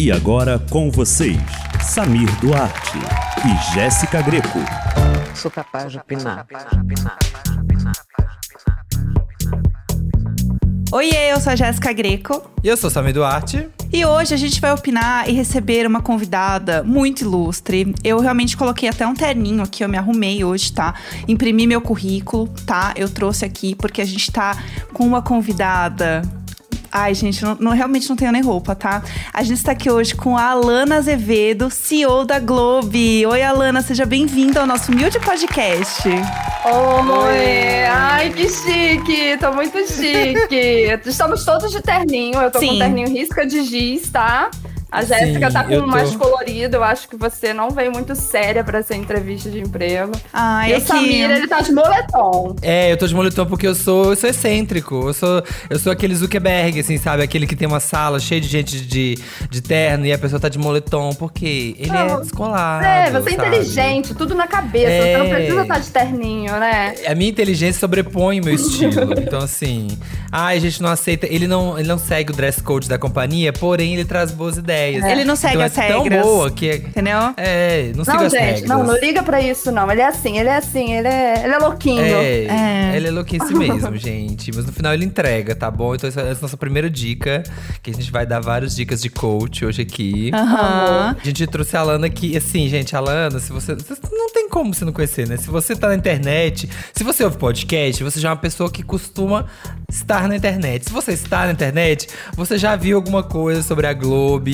E agora com vocês, Samir Duarte e Jéssica Greco. Sou capaz de opinar. Oiê, eu sou a Jéssica Greco. E eu sou Samir Duarte. E hoje a gente vai opinar e receber uma convidada muito ilustre. Eu realmente coloquei até um terninho aqui, eu me arrumei hoje, tá? Imprimi meu currículo, tá? Eu trouxe aqui porque a gente tá com uma convidada Ai, gente, não, não, realmente não tenho nem roupa, tá? A gente está aqui hoje com a Alana Azevedo, CEO da Globe. Oi, Alana, seja bem-vinda ao nosso humilde podcast. Oi! Ai, que chique! Tô muito chique! Estamos todos de terninho, eu tô Sim. com terninho risca de giz, tá? A Jéssica tá com tô... mais colorido. Eu acho que você não veio muito séria pra essa entrevista de emprego. Ai, e o Samir, ele tá de moletom. É, eu tô de moletom porque eu sou, eu sou excêntrico. Eu sou, eu sou aquele Zuckerberg, assim, sabe? Aquele que tem uma sala cheia de gente de, de terno e a pessoa tá de moletom. Porque ele não, é descolado. É, você é inteligente, tudo na cabeça. É... Você não precisa estar tá de terninho, né? A minha inteligência sobrepõe o meu estilo. então, assim. Ai, a gente não aceita. Ele não, ele não segue o dress code da companhia, porém ele traz boas ideias ideias. É. Ele não segue então as é regras. tão boa que. É- Entendeu? É, não, não siga as gente, regras. Não, não liga pra isso, não. Ele é assim, ele é assim, ele é, ele é louquinho. É, é. ele é louquinho assim mesmo, gente. Mas no final ele entrega, tá bom? Então essa é a nossa primeira dica, que a gente vai dar várias dicas de coach hoje aqui. Uhum. A gente trouxe a Alana aqui, assim, gente, a Alana, se você. Não tem como você não conhecer, né? Se você tá na internet, se você ouve podcast, você já é uma pessoa que costuma estar na internet. Se você está na internet, você já viu alguma coisa sobre a Globo,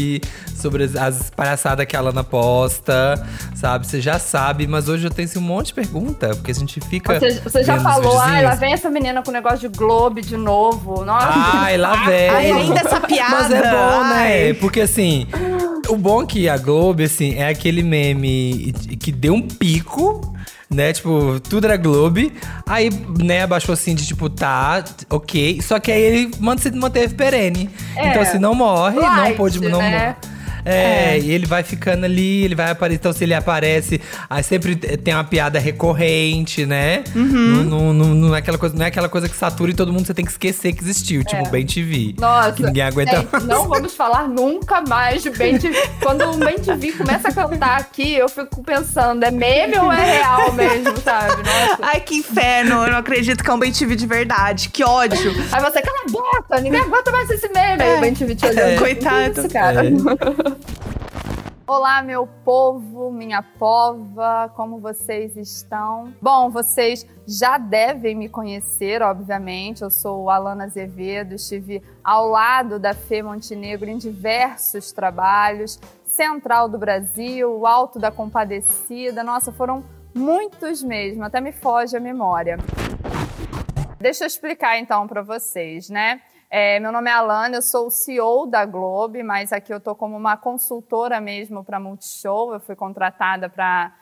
sobre as, as palhaçadas que a Lana posta, sabe? Você já sabe, mas hoje eu tenho assim, um monte de pergunta, porque a gente fica. Você, você já falou, ai, lá vem essa menina com o negócio de Globo de novo. Nossa. Ai, lá vem. Ai, ainda essa piada. Mas é bom, né? Porque assim. O bom é que a Globo, assim, é aquele meme que deu um pico né? Tipo, tudo era Globe. Aí, né, abaixou assim de tipo, tá, ok. Só que aí ele manteve perene. É. Então, assim, não morre, Light, não pôde. Não, né? É, é, e ele vai ficando ali, ele vai aparecer. Então, se ele aparece, aí sempre tem uma piada recorrente, né? Uhum. Não, não, não, é aquela coisa, não é aquela coisa que satura e todo mundo você tem que esquecer que existiu, tipo, é. tipo Bem TV. Nossa, que ninguém aguenta gente, Não vamos falar nunca mais de Bem TV. Quando o Bem TV começa a cantar aqui, eu fico pensando, é meme ou é real mesmo, sabe? Nossa. Ai, que inferno. Eu não acredito que é um Bem TV de verdade. Que ódio. Aí você, cala a boca, ninguém aguenta mais esse meme. É. Aí o Bem TV te olhando. É. Coitado. Isso, cara. É. Olá, meu povo, minha pova, como vocês estão? Bom, vocês já devem me conhecer, obviamente. Eu sou Alana Azevedo, estive ao lado da Fê Montenegro em diversos trabalhos, Central do Brasil, Alto da Compadecida. Nossa, foram muitos mesmo, até me foge a memória. Deixa eu explicar então para vocês, né? É, meu nome é Alana, eu sou o CEO da Globe, mas aqui eu estou como uma consultora mesmo para Multishow. Eu fui contratada para.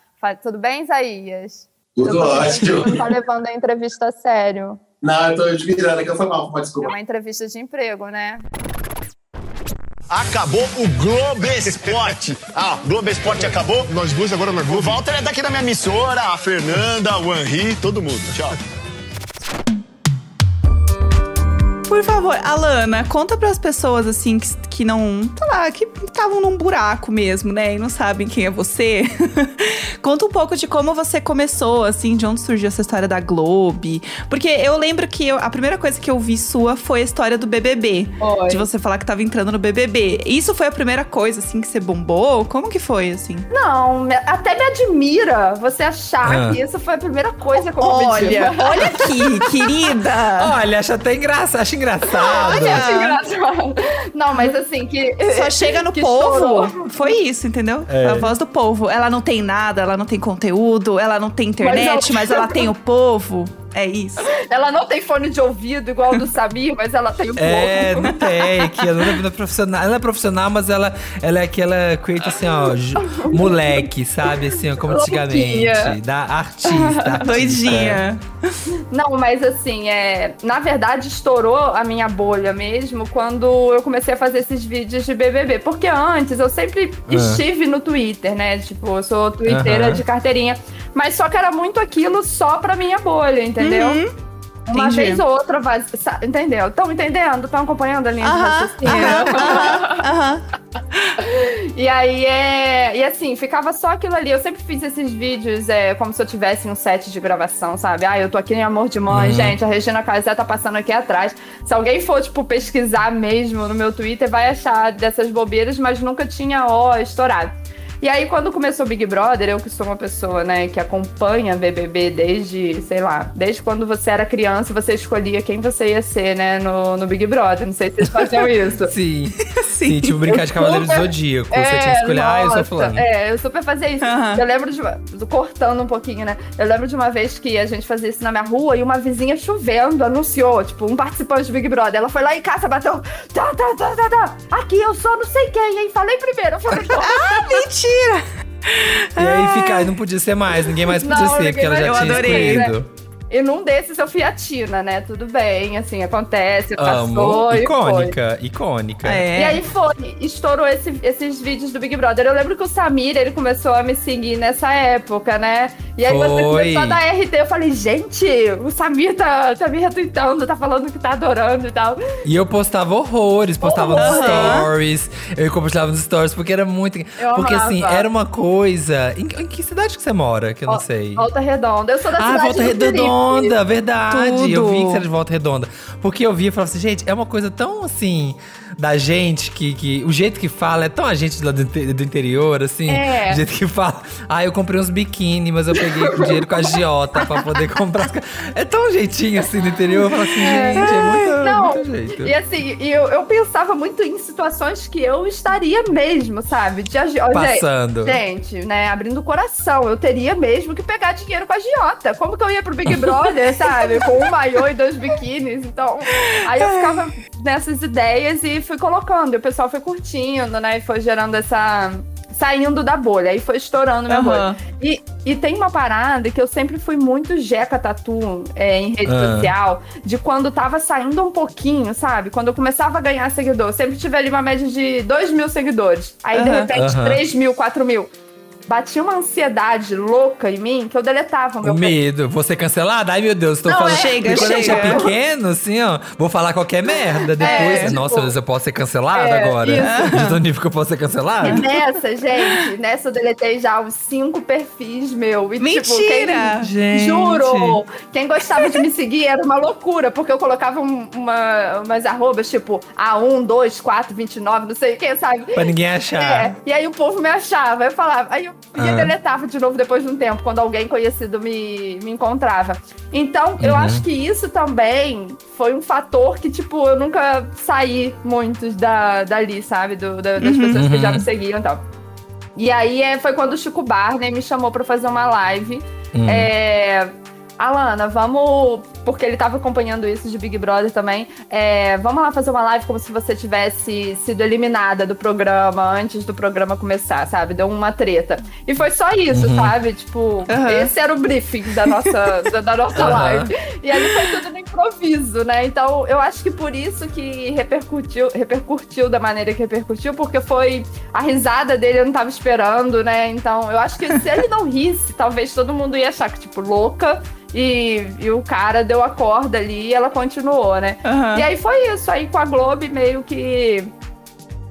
Tudo bem, Isaías? Tudo ótimo. Não está levando a entrevista a sério. Não, eu estou admirando aqui, foi mal, pode desculpa. É uma entrevista de emprego, né? Acabou o Globo Esporte. Ah, Globo Esporte acabou? Nós dois agora na Globo. O Walter é daqui da minha emissora, a Fernanda, o Henri, todo mundo. Tchau. Por favor, Alana, conta para as pessoas assim que, que não, sei lá, que estavam num buraco mesmo, né, e não sabem quem é você. conta um pouco de como você começou, assim, de onde surgiu essa história da Globe. Porque eu lembro que eu, a primeira coisa que eu vi sua foi a história do BBB. Oi. De você falar que tava entrando no BBB. Isso foi a primeira coisa, assim, que você bombou? Como que foi, assim? Não, até me admira você achar ah. que isso foi a primeira coisa que eu Olha, olha aqui, querida. Olha, acho até engraçado, acho engraçado. Olha, acho engraçado. Não, mas assim, que. Só chega no povo. Estourou. Foi isso, entendeu? É. A voz do povo. Ela não tem nada, ela não tem conteúdo, ela não tem internet, mas mas ela tem o povo. É isso. Ela não tem fone de ouvido igual do Samir, mas ela tem o É, não tem. Que ela não é profissional. Ela é profissional, mas ela, ela é aquela creator assim, ó, moleque, sabe? Assim, ó, como antigamente. Da artista, artista. Doidinha. Não, mas assim, é, na verdade estourou a minha bolha mesmo quando eu comecei a fazer esses vídeos de BBB. Porque antes eu sempre ah. estive no Twitter, né? Tipo, eu sou twitteira uh -huh. de carteirinha. Mas só que era muito aquilo só pra minha bolha, entendeu? Uhum. Uma Entendi. vez ou outra, vai, entendeu? Estão entendendo? Estão acompanhando a linha uh -huh, de raciocínio? Uh -huh, uh -huh, aí é. E assim, ficava só aquilo ali. Eu sempre fiz esses vídeos é, como se eu tivesse um set de gravação, sabe? Ah, eu tô aqui em Amor de Mãe, Uhum. gente. A Regina Casé tá passando aqui atrás. Se alguém for, tipo, pesquisar mesmo no meu Twitter, vai achar dessas bobeiras, mas nunca tinha ó estourado. E aí, quando começou o Big Brother, eu que sou uma pessoa, né, que acompanha BBB desde, sei lá, desde quando você era criança, você escolhia quem você ia ser, né, no, no Big Brother. Não sei se vocês faziam isso. Sim. Sim, tipo brincar de Cavaleiro do Zodíaco. Você tinha que escolher, ah, eu sou nossa, fulano. É, eu super fazia isso. Aham. Eu lembro de uma, cortando um pouquinho, né? Eu lembro de uma vez que a gente fazia isso na minha rua e uma vizinha chovendo anunciou, tipo, um participante do Big Brother. Ela foi lá em casa, bateu. Tá, tá, tá, tá, tá. Aqui eu sou não sei quem, hein? Falei primeiro. Eu falei, pô, Mentira! E aí fica, aí não podia ser mais, ninguém mais podia Não, ser, porque ela já eu tinha adorei, escolhido. E num desses eu fui a Tina, né? Tudo bem, assim, acontece, Amo. passou e foi. Icônica, icônica. É. E aí foi, estourou esse- esses vídeos do Big Brother. Eu lembro que o Samir, ele começou a me seguir nessa época, né? E aí você Foi. começou a dar RT, eu falei, gente, o Samir tá, tá me retweetando, tá falando que tá adorando e tal. E eu postava horrores, postava nos Aham. stories, eu compartilhava nos stories, porque era muito. Eu porque amava. assim, era uma coisa. Em, em que cidade que você mora? Que eu não Ó, sei. Volta Redonda. Eu sou da Ah, cidade Volta do Felipe. Redonda, verdade. Eu vi que Tudo. você era de Volta Redonda. Porque eu vi e falava assim, gente, é uma coisa tão assim. Da gente que, que. O jeito que fala é tão a gente lá do, do interior, assim. É. O jeito que fala. Ah, eu comprei uns biquíni, mas eu peguei com dinheiro com a Giota pra poder comprar. as ca-" É tão jeitinho assim do interior. Eu falo assim, gente, é muito, Não, muito jeito. E assim, eu, eu pensava muito em situações que eu estaria mesmo, sabe? De agi- Passando. Gente, né, abrindo o coração, eu teria mesmo que pegar dinheiro com a Giota. Como que eu ia pro Big Brother, sabe? Com um maiô e dois biquínis. Então, aí eu ficava nessas ideias e fui colocando. E o pessoal foi curtindo, né? E foi gerando essa. Saindo da bolha, aí foi estourando minha Aham. bolha. E, e tem uma parada que eu sempre fui muito jeca tatu é, em rede Ah. social, de quando tava saindo um pouquinho, sabe? Quando eu começava a ganhar seguidor, eu sempre tive ali uma média de 2 mil seguidores. Aí, de Aham. repente, Aham. 3 mil, 4 mil. Batia uma ansiedade louca em mim que eu deletava o meu O medo, vou ser cancelada? Ai, meu Deus, tô Não, falando. é, chega, quando a gente é chega. pequeno, assim, ó, vou falar qualquer merda depois. É, Nossa, tipo, eu posso ser cancelada é, agora? isso. De tão nível que eu posso ser cancelada? E nessa, gente, nessa eu deletei já os cinco perfis meu. E, Tipo, Mentira! quem, Gente. Juro! Quem gostava de me seguir era uma loucura, porque eu colocava um- uma, umas arrobas, tipo, A1, 2, 4, 29, não sei o que, sabe? Pra ninguém achar. É, e aí o povo me achava, eu falava, aí eu ia Ah. deletava de novo depois de um tempo, quando alguém conhecido me, me encontrava. Então, eu Uhum. acho que isso também foi um fator que, tipo, eu nunca saí muito da, dali, sabe? Do, da- das pessoas que já Uhum. me seguiam e tal. E aí é, foi quando o Chico Barney me chamou pra fazer uma live. Hum. É, Alana, vamos. Porque ele tava acompanhando isso de Big Brother também. É, vamos lá fazer uma live como se você tivesse sido eliminada do programa antes do programa começar, sabe? Deu uma treta. E foi só isso, Uhum. sabe? Tipo, Aham. esse era o briefing da nossa, da, da nossa Aham. live. E aí foi tudo no improviso, né? Então eu acho que por isso que repercutiu, repercutiu da maneira que repercutiu, porque foi a risada dele, eu não tava esperando, né? Então eu acho que se ele não risse, talvez todo mundo ia achar que, tipo, louca. E, e o cara deu a corda ali e ela continuou, né? Aham. E aí foi isso. Aí com a Globo meio que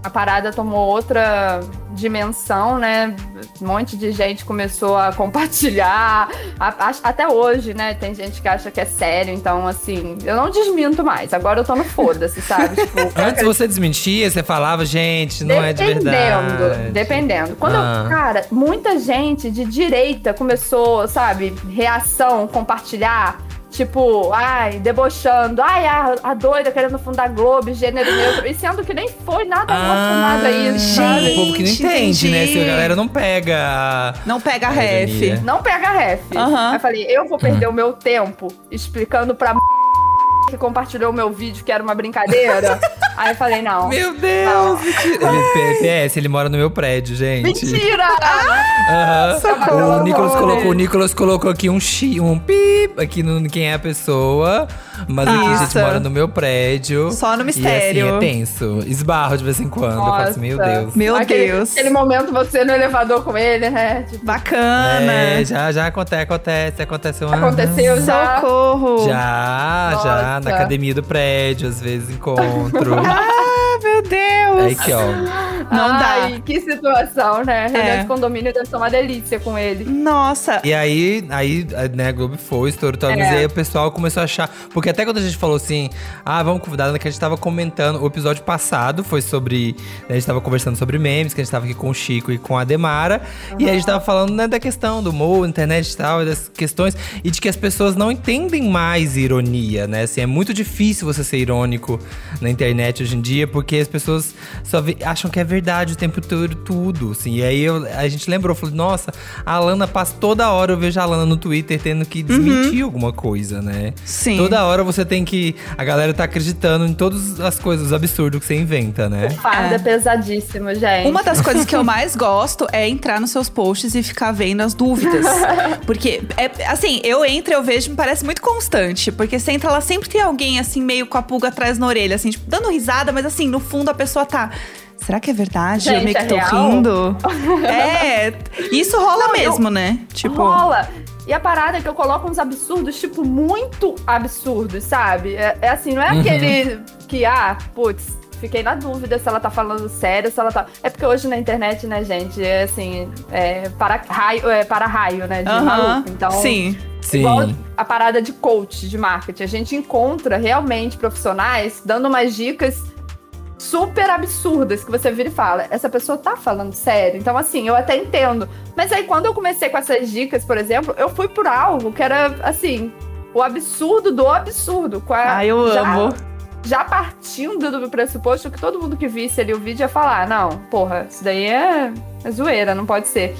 a parada tomou outra dimensão, né? Um monte de gente começou a compartilhar. A- a- até hoje, né? Tem gente que acha que é sério. Então, assim, eu não desminto mais. Agora eu tô no foda-se, sabe? Tipo, Antes você desmentia, você falava, gente, não é de Dependendo, verdade. dependendo. Quando, Ah. eu, cara, muita gente de direita começou, sabe, reação, compartilhar. Tipo, ai, debochando. Ai, a, a doida querendo fundar Globo, gênero neutro. E sendo que nem foi nada relacionado a isso, Ah, sabe? o povo que não Gente, entende, né? Se a entendi. galera não pega. a- Não pega a A ref. ironia. Não pega ref. Aham. Aí eu falei, eu vou perder o meu tempo explicando pra que compartilhou o meu vídeo que era uma brincadeira. Aí eu falei, não. Meu Deus! mentira. Ele, PS, ele mora no meu prédio, gente. Mentira! Aham. Socorro. O Nicolas colocou, o Nicolas colocou aqui um chi, um pip aqui no quem é a pessoa. Mas aqui a gente mora no meu prédio. Só no E mistério. assim, é tenso. Esbarro de vez em quando. Eu falo assim, meu Nossa. Deus. Meu aquele, Deus. Aquele momento você no elevador com ele, né? Tipo, Bacana. É, já, já acontece, acontece, aconteceu. um- aconteceu já. Socorro. Já, já, na Nossa. academia do prédio, às vezes encontro. Ah, meu Deus. Aí que, ó. Não Ai, dá. que situação, né? Reunião É. de condomínio deve ser uma delícia com ele. Nossa, E aí, aí né, a Globo foi, estourou tudo, mas É. aí o pessoal começou a achar. Porque até quando a gente falou assim, ah, vamos convidar, que a gente tava comentando. O episódio passado foi sobre. né, a gente tava conversando sobre memes, que a gente tava aqui com o Chico e com a Demara. E aí a gente tava falando né, da questão do humor, internet e tal, e das questões. E de que as pessoas não entendem mais ironia, né? Assim, é muito difícil você ser irônico na internet hoje em dia, porque as pessoas só acham que é verdade o tempo todo, tudo. Assim. E aí eu- a gente lembrou, falou, nossa, a Alana passa toda hora, eu vejo a Alana no Twitter tendo que desmentir alguma coisa, né? sim. Toda hora você tem que. A galera tá acreditando em todas as coisas, os absurdos que você inventa, né? Farda É. pesadíssimo, gente. Uma das coisas que eu mais gosto é entrar nos seus posts e ficar vendo as dúvidas. Porque, é, assim, eu entro eu vejo, me parece muito constante. Porque você entra lá, sempre tem alguém, assim, meio com a pulga atrás na orelha, assim, tipo, dando risada, mas assim, no fundo a pessoa tá. Será que é verdade? eu Gente, meio que é tô real? rindo. é, isso rola Não, eu- mesmo, né? Tipo. Rola. E a parada é que eu coloco uns absurdos, tipo, muito absurdos, sabe? É, é assim, não é Uhum. aquele que, ah, putz, fiquei na dúvida se ela tá falando sério, se ela tá. É porque hoje na internet, né, gente, é assim, é para raio, é para raio, né? De Aham. maluco. Então, Sim. Sim. Igual a parada de coach de marketing. A gente encontra realmente profissionais dando umas dicas super absurdas que você vira e fala, essa pessoa tá falando sério. Então, assim, eu até entendo. Mas aí, quando eu comecei com essas dicas, por exemplo, eu fui por algo que era, assim, o absurdo do absurdo. Com a- Ai, eu já- amo. Já partindo do pressuposto que todo mundo que visse ali o vídeo ia falar, não, porra, isso daí é, é zoeira, não pode ser.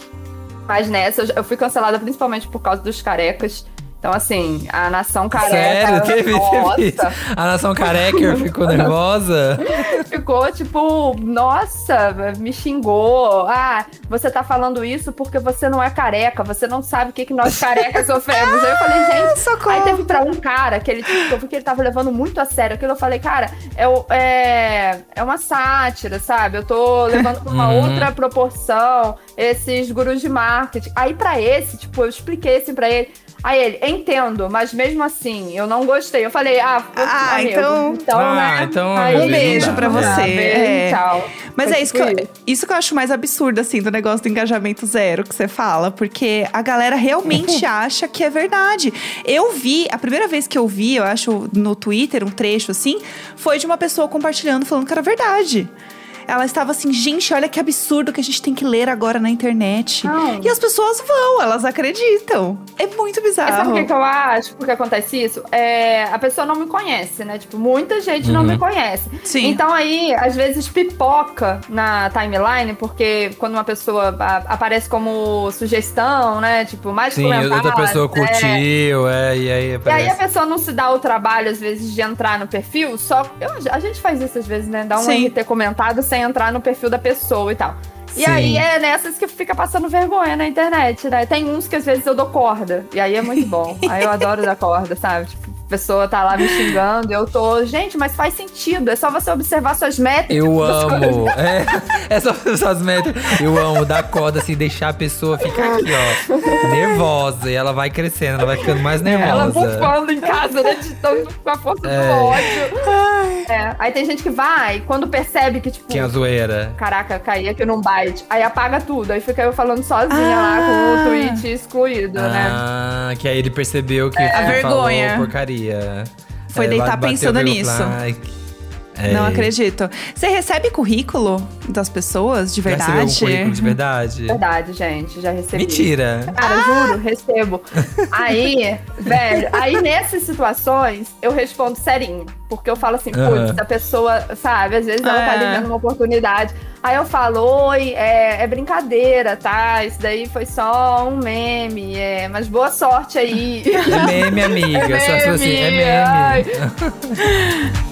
Mas nessa, eu eu fui cancelada principalmente por causa dos carecas. Então, assim, a nação careca. Sério? Teve, teve A nação careca ficou nervosa? ficou tipo, nossa, me xingou. Ah, você tá falando isso porque você não é careca, você não sabe o que, que nós carecas sofremos. Aí eu falei, gente, Socorro. Aí teve pra um cara que ele, tipo, eu vi que ele tava levando muito a sério aquilo. Eu falei, cara, é, é, é uma sátira, sabe? Eu tô levando pra uma Uhum. outra proporção esses gurus de marketing. Aí pra esse, tipo, eu expliquei assim pra ele. Aí ele, entendo, mas mesmo assim, eu não gostei. Eu falei, ah, Ah, amigo, então- então, Ah, né? então, Aí, Um beijo dá. pra Ah, você. beijo, é. tchau. Mas Foi é isso que, tipo eu, isso que eu acho mais absurdo, assim, do negócio do engajamento zero que você fala. Porque a galera realmente acha que é verdade. Eu vi, a primeira vez que eu vi, eu acho, no Twitter, um trecho assim, foi de uma pessoa compartilhando, falando que era verdade. Ela estava assim, gente, olha que absurdo que a gente tem que ler agora na internet. Não. E as pessoas vão, elas acreditam. É muito E sabe bizarro. o que, que eu acho? Porque acontece isso? É, a pessoa não me conhece, né? Tipo, muita gente não Uhum. me conhece. Sim. Então aí, às vezes, pipoca na timeline, porque quando uma pessoa aparece como sugestão, né? Tipo, mais Sim, outra pessoa é. curtiu, é, e aí E aí a aparece. pessoa não se dá o trabalho, às vezes, de entrar no perfil, só. eu- a gente faz isso às vezes, né? Dá um Sim. RT comentado sem entrar no perfil da pessoa e tal. E Sim. aí é nessas que fica passando vergonha na internet, né? Tem uns que às vezes eu dou corda. E aí é muito bom. aí eu adoro dar corda, sabe? Tipo, pessoa tá lá me xingando, eu tô. Gente, mas faz sentido. É só você observar suas métricas. Eu suas amo. É, essas essas metas. Eu amo dar corda, assim, deixar a pessoa ficar aqui, ó, nervosa. E ela vai crescendo, ela vai ficando mais Ela nervosa. bufando em casa, né? De tão com a força É. do ódio. É. Aí tem gente que vai, quando percebe que, tipo, Quem é a zoeira? caraca, caí aqui num byte. Aí apaga tudo. Aí fica eu falando sozinha lá com Ah. o tweet excluído, né? Ah, que aí ele percebeu que A ele falou vergonha. porcaria. Foi É, deitar pensando nisso. "Ai, é, Não acredito. Você recebe currículo das pessoas de já recebeu verdade? um currículo de verdade? Verdade, gente, já recebi. Mentira. Cara, juro, recebo. Aí, velho, aí nessas situações eu respondo serinho. Porque eu falo assim, putz, a pessoa, sabe, às vezes ela tá É. ali vendo uma oportunidade. Aí eu falo, oi, é, é brincadeira, tá? Isso daí foi só um meme, é, mas boa sorte aí. É meme, amiga. É Só só assim, é meme,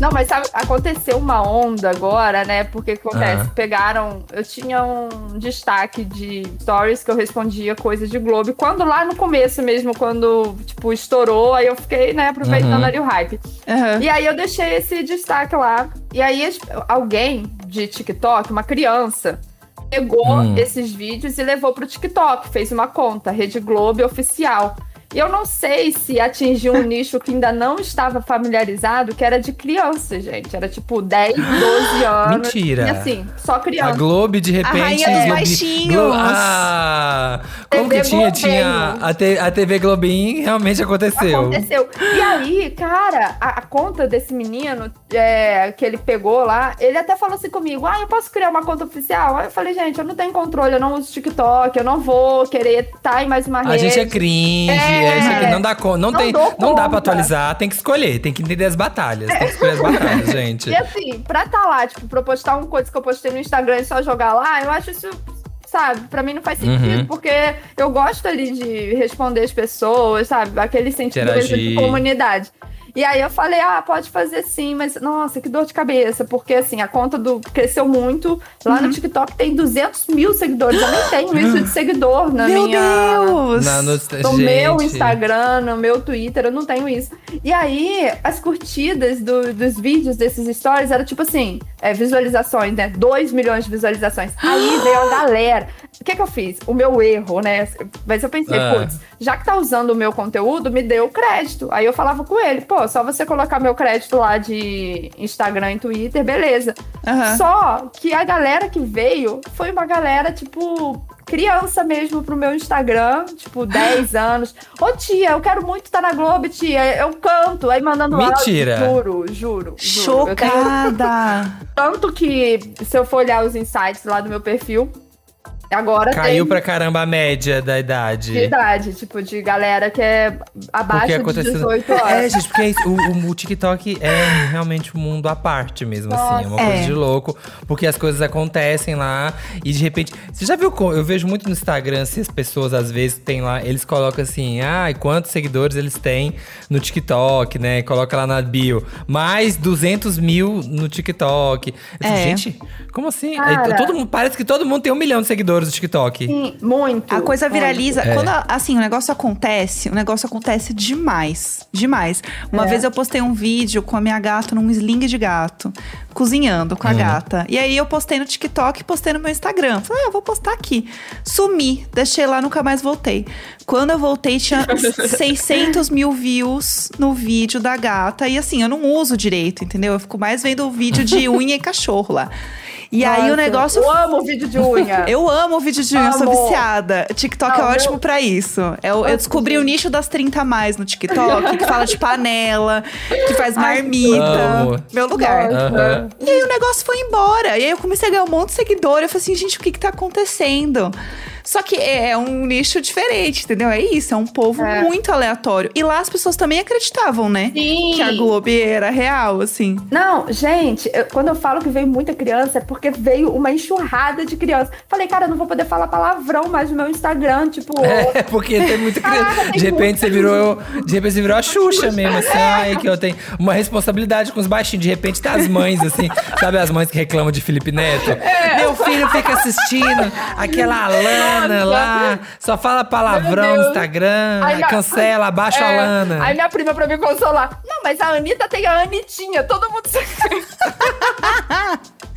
Não, mas sabe, aconteceu uma onda agora, né? Porque acontece, Ah. pegaram. Eu tinha um destaque de stories que eu respondia coisa de Globo. E Quando lá no começo mesmo, quando, tipo, estourou, aí eu fiquei, né, aproveitando Uhum. ali o hype. Aham. E aí eu deixei esse destaque lá. E aí as- alguém de TikTok, uma criança, pegou Hum. esses vídeos e levou pro TikTok, fez uma conta, Rede Globo Oficial. E eu não sei se atingiu um nicho que ainda não estava familiarizado, que era de criança, gente. Era tipo 10, 12 anos. Mentira. E assim, só A criança. Globo, de repente. rainha dos baixinhos. Glo- Ah! Como TV que tinha? Globinho. Tinha a, a TV Globinho realmente aconteceu. Aconteceu. E aí, cara, a, a conta desse menino é, que ele pegou lá, ele até falou assim comigo: Ah, eu posso criar uma conta oficial? Aí eu falei, gente, eu não tenho controle, eu não uso TikTok, eu não vou querer estar em mais uma A rede. gente é cringe, É. é, isso aqui não dá. Não, Não tem, não dá pra atualizar, tem que escolher, tem que entender as batalhas. Tem que escolher as batalhas, gente. E assim, pra tá lá, tipo, pra postar uma coisa que eu postei no Instagram e só jogar lá, eu acho isso, sabe, pra mim não faz sentido, Uhum. porque eu gosto ali de responder as pessoas, sabe, aquele sentimento de comunidade. E aí eu falei, ah, pode fazer sim, mas nossa, que dor de cabeça, porque assim, a conta do cresceu muito. Lá Uhum. no TikTok tem 200 mil seguidores. Eu nem tenho isso de seguidor na Meu minha. Deus! Na- no, No meu Instagram, no meu Twitter, eu não tenho isso. E aí, as curtidas do- dos vídeos desses stories eram tipo assim: é, visualizações, né? 2 milhões de visualizações. Aí veio a galera. O que, que eu fiz? O meu erro, né? Mas eu pensei, Ah. putz, já que tá usando o meu conteúdo, me deu crédito. Aí eu falava com ele, pô, só você colocar meu crédito lá de Instagram e Twitter, beleza. Aham. Só que a galera que veio foi uma galera, tipo, criança mesmo pro meu Instagram, tipo, 10 anos. Ô tia, eu quero muito estar na Globo, tia. Eu canto. Aí mandando áudio. Mentira. Juro, juro. juro. Eu tenho- Chocada! Tanto que, se eu for olhar os insights lá do meu perfil, agora Caiu tem pra caramba a média da idade. de idade, tipo, de galera que é abaixo de aconteceu- 18 É, horas. gente, porque é o, o- TikTok é realmente um mundo à parte mesmo, assim. É uma Nossa. coisa É. de louco. Porque as coisas acontecem lá e de repente. Você já viu? Eu vejo muito no Instagram se as pessoas às vezes tem lá. Eles colocam assim, ah, e quantos seguidores eles têm no TikTok, né? Coloca lá na bio. Mais 200 mil no TikTok. É. Gente, como assim? Cara. todo mundo, parece que todo mundo tem um milhão de seguidores no TikTok. Sim, muito. A coisa viraliza. É. Quando, assim, o negócio acontece, o negócio acontece demais. Demais. Uma É. vez eu postei um vídeo com a minha gata num sling de gato, cozinhando com a gata. E aí eu postei no TikTok e postei no meu Instagram. Falei, ah, eu vou postar aqui. Sumi, deixei lá, nunca mais voltei. Quando eu voltei, tinha 600 mil views no vídeo da gata. E assim, eu não uso direito, entendeu? Eu fico mais vendo o vídeo de unha e cachorro lá. E aí o Nossa, negócio Eu amo vídeo de unha. eu amo vídeo de unha, eu sou viciada. TikTok Não, é ótimo meu- pra isso. Eu, eu Nossa, descobri o nicho das 30 a mais no TikTok, que fala de panela, que faz marmita. Meu lugar. Nossa. Aham. E aí o negócio foi embora. E aí eu comecei a ganhar um monte de seguidor. Eu falei assim, gente, o que que tá acontecendo? Só que é é um nicho diferente, entendeu? É isso, é um povo É. muito aleatório. E lá as pessoas também acreditavam, né? Sim. Que a Globo era real, assim. Não, gente, eu- quando eu falo que veio muita criança, é porque veio uma enxurrada de criança. Falei, cara, eu não vou poder falar palavrão mais no meu Instagram, tipo. É, porque tem muita criança. Caraca, De repente você virou. De repente você virou a Xuxa mesmo, assim. Ai, que eu tenho uma responsabilidade com os baixinhos. De repente tá as mães, assim. Sabe as mães que reclamam de Felipe Neto? É. Meu filho fica assistindo aquela Alana lá, só fala palavrão no. Instagram, Aí a- cancela, abaixa a É, Alana. Aí minha prima pra me consolar. Não, mas a Anitta tem a Anitinha, todo mundo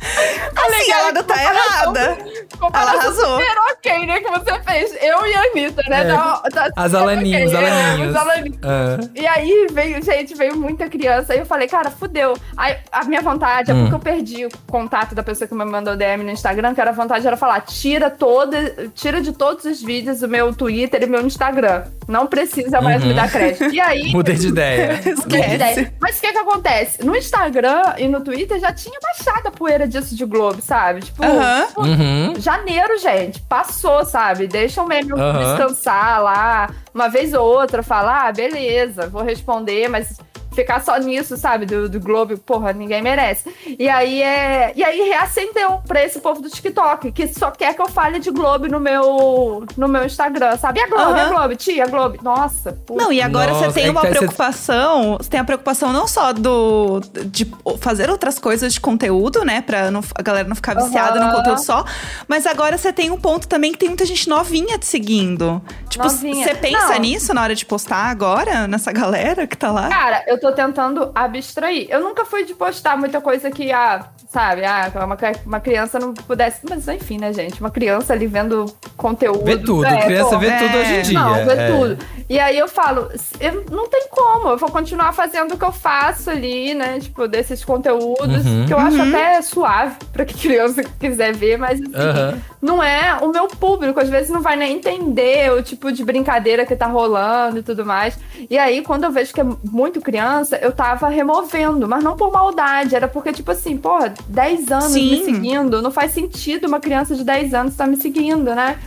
Assim, ela não tá errada. Ela arrasou. super ok, né, que você fez. Eu e a Anitta, né? É. Tá- tá As super Alaninhos, ok, é, Alaninhos. os Alaninhos. Ah. E aí veio, gente, veio muita criança. Aí eu falei, cara, fudeu. Aí a minha vontade é Hum. porque eu perdi o contato da pessoa que me mandou DM no Instagram, que era a vontade era falar: tira toda, tira de todos os vídeos o meu Twitter e meu Instagram. Não precisa mais Uhum. me dar crédito. E aí. Mudei de ideia. Mudei de ideia. Esquece. Mas o que que acontece? No Instagram e no Twitter já tinha baixado a poeira disso de Globo, sabe? Tipo, Uhum. janeiro, gente, passou, sabe? Deixa o meme descansar lá, uma vez ou outra, falar, ah, beleza, vou responder, mas ficar só nisso, sabe? Do, do Globo, porra, ninguém merece. E aí é. E aí reacendeu pra esse povo do TikTok, que só quer que eu fale de Globo no meu, no meu Instagram, sabe? E a Globo, e a. Globo, tia, a Globo. Nossa, puta. Não, e agora Nossa, você tem é uma preocupação, você tem a preocupação não só do de fazer outras coisas de conteúdo, né, Pra não, a galera não ficar viciada Aham. num conteúdo só, mas agora você tem um ponto também que tem muita gente novinha te seguindo. Tipo, Novinha. você pensa Não. nisso na hora de postar agora nessa galera que tá lá? Cara, eu tô tô tentando abstrair. Eu nunca fui de postar muita coisa que, ah, sabe, ah, uma, uma criança não pudesse. Mas enfim, né, gente? Uma criança ali vendo conteúdo. Vê tudo, é, criança pô, vê é, tudo hoje em dia. Não, vê é. tudo. E aí eu falo, eu, não tem como, eu vou continuar fazendo o que eu faço ali, né? Tipo, desses conteúdos, Uhum. que eu acho até suave pra que criança quiser ver, mas assim, Aham. não é o meu público, às vezes não vai nem entender o tipo de brincadeira que tá rolando e tudo mais. E aí, quando eu vejo que é muito criança, eu tava removendo, mas não por maldade, era porque, tipo assim, porra, 10 anos me Sim. seguindo, não faz sentido uma criança de 10 anos estar me seguindo, né?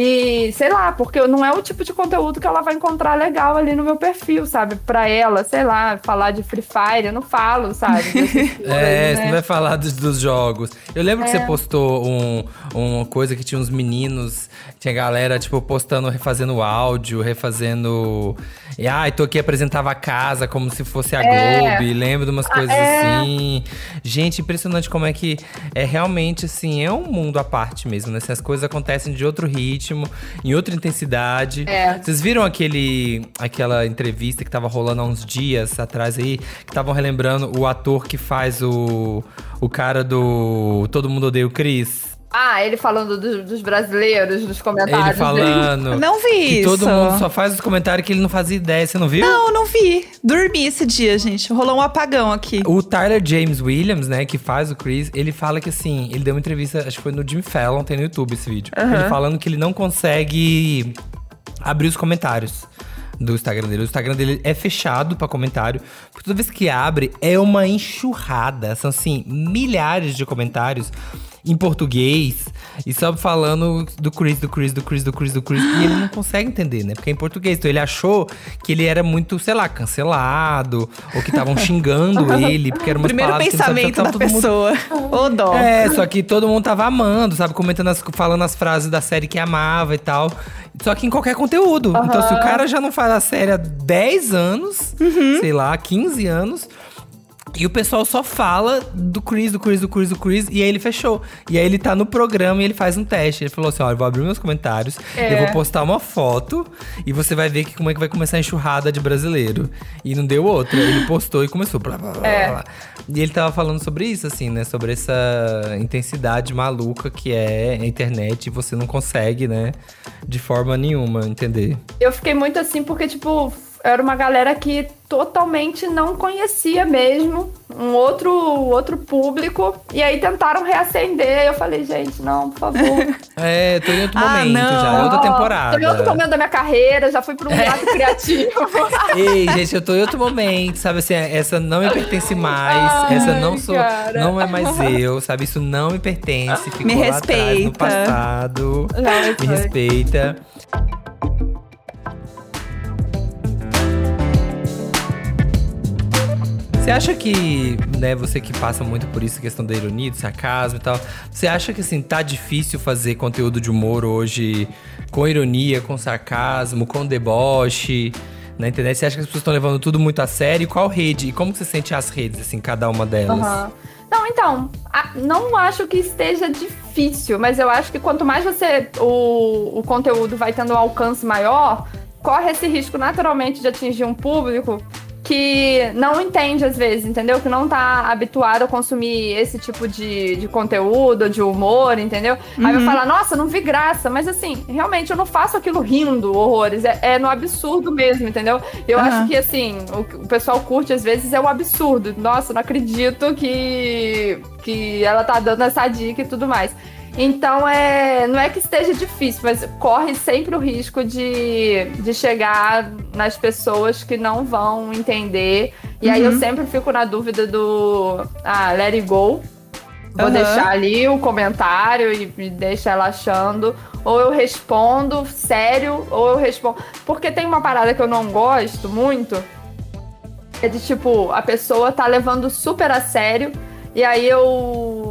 E sei lá, porque não é o tipo de conteúdo que ela vai encontrar legal ali no meu perfil, sabe? Pra ela, sei lá, falar de Free Fire, eu não falo, sabe? É, você né? não vai falar dos, dos jogos. Eu lembro que É. você postou um, uma coisa que tinha uns meninos, tinha galera, tipo, postando, refazendo áudio, refazendo. E ai, tô aqui apresentava a casa como se fosse a É. Globo. Lembro de umas coisas é. assim. Gente, impressionante como é que é realmente assim, é um mundo à parte mesmo, né? Assim, as coisas acontecem de outro ritmo, em outra intensidade. É. Vocês viram aquele, aquela entrevista que tava rolando há uns dias atrás aí, que estavam relembrando o ator que faz o, o cara do Todo Mundo Odeia o Chris? Ah, ele falando do- dos brasileiros, dos comentários. Ele dele. falando. Não vi que isso. todo mundo só faz os comentários que ele não fazia ideia, você não viu? Não, não vi. Dormi esse dia, gente. Rolou um apagão aqui. O Tyler James Williams, né, que faz o Chris, ele fala que assim, ele deu uma entrevista, acho que foi no Jimmy Fallon, tem no YouTube esse vídeo. Ele falando que ele não consegue abrir os comentários do Instagram dele. O Instagram dele é fechado pra comentário, porque toda vez que abre é uma enxurrada. São assim, milhares de comentários em português e só falando do Chris, do Chris, do Chris, do Chris, do Chris. E ele não consegue entender, né? Porque é em português. Então ele achou que ele era muito, sei lá, cancelado, ou que estavam xingando ele, porque era umas Primeiro palavras que pensamento tava da mundo pessoa. Ô, dó. é, só que todo mundo tava amando, sabe? Comentando, as, falando as frases da série que amava e tal. Só que em qualquer conteúdo. Então, se o cara já não faz a série há 10 anos, sei lá, 15 anos. E o pessoal só fala do Chris, do Chris, do Chris, do Chris. E aí ele fechou. E aí ele tá no programa e ele faz um teste. Ele falou assim: ó, eu vou abrir meus comentários, É. eu vou postar uma foto e você vai ver que como é que vai começar a enxurrada de brasileiro. E não deu outra. Ele postou e começou. Blá, blá, blá, É. blá. E ele tava falando sobre isso, assim, né? Sobre essa intensidade maluca que é a internet e você não consegue, né? De forma nenhuma entender. Eu fiquei muito assim porque, tipo, era uma galera que totalmente não conhecia mesmo um outro, outro público. E aí tentaram reacender. Eu falei, gente, não, por favor. É, tô em outro Ah, momento não. já, é outra temporada. Tô em outro momento da minha carreira, já fui para um lado criativo. Ei, gente, eu tô em outro momento, sabe assim, essa não me pertence mais, Ai, essa não sou, cara. não é mais eu, sabe? Isso não me pertence, ficou Me lá atrás, no respeita. passado. Não, Me respeita. Você acha que, né, você que passa muito por isso, questão da ironia, do sarcasmo e tal, você acha que, assim, tá difícil fazer conteúdo de humor hoje com ironia, com sarcasmo, com deboche na internet? Você acha que as pessoas estão levando tudo muito a sério? Qual rede? E como você sente as redes, assim, cada uma delas? Aham. Não, então, a- não acho que esteja difícil, mas eu acho que quanto mais você o, o conteúdo vai tendo um alcance maior, corre esse risco naturalmente de atingir um público que não entende às vezes, entendeu? Que não tá habituado a consumir esse tipo de, de conteúdo, de humor, entendeu? Aí vai falar, nossa, não vi graça, mas assim, realmente eu não faço aquilo rindo horrores, é, é no absurdo mesmo, entendeu? Eu Aham. acho que assim, o que o pessoal curte às vezes é o absurdo. Nossa, não acredito que, que ela tá dando essa dica e tudo mais. Então, é, não é que esteja difícil, mas corre sempre o risco de, de chegar nas pessoas que não vão entender. E aí eu sempre fico na dúvida do ah, let it go. Vou Aham. deixar ali o comentário e me deixa ela achando. Ou eu respondo sério, ou eu respondo. Porque tem uma parada que eu não gosto muito. É de tipo, a pessoa tá levando super a sério. E aí eu.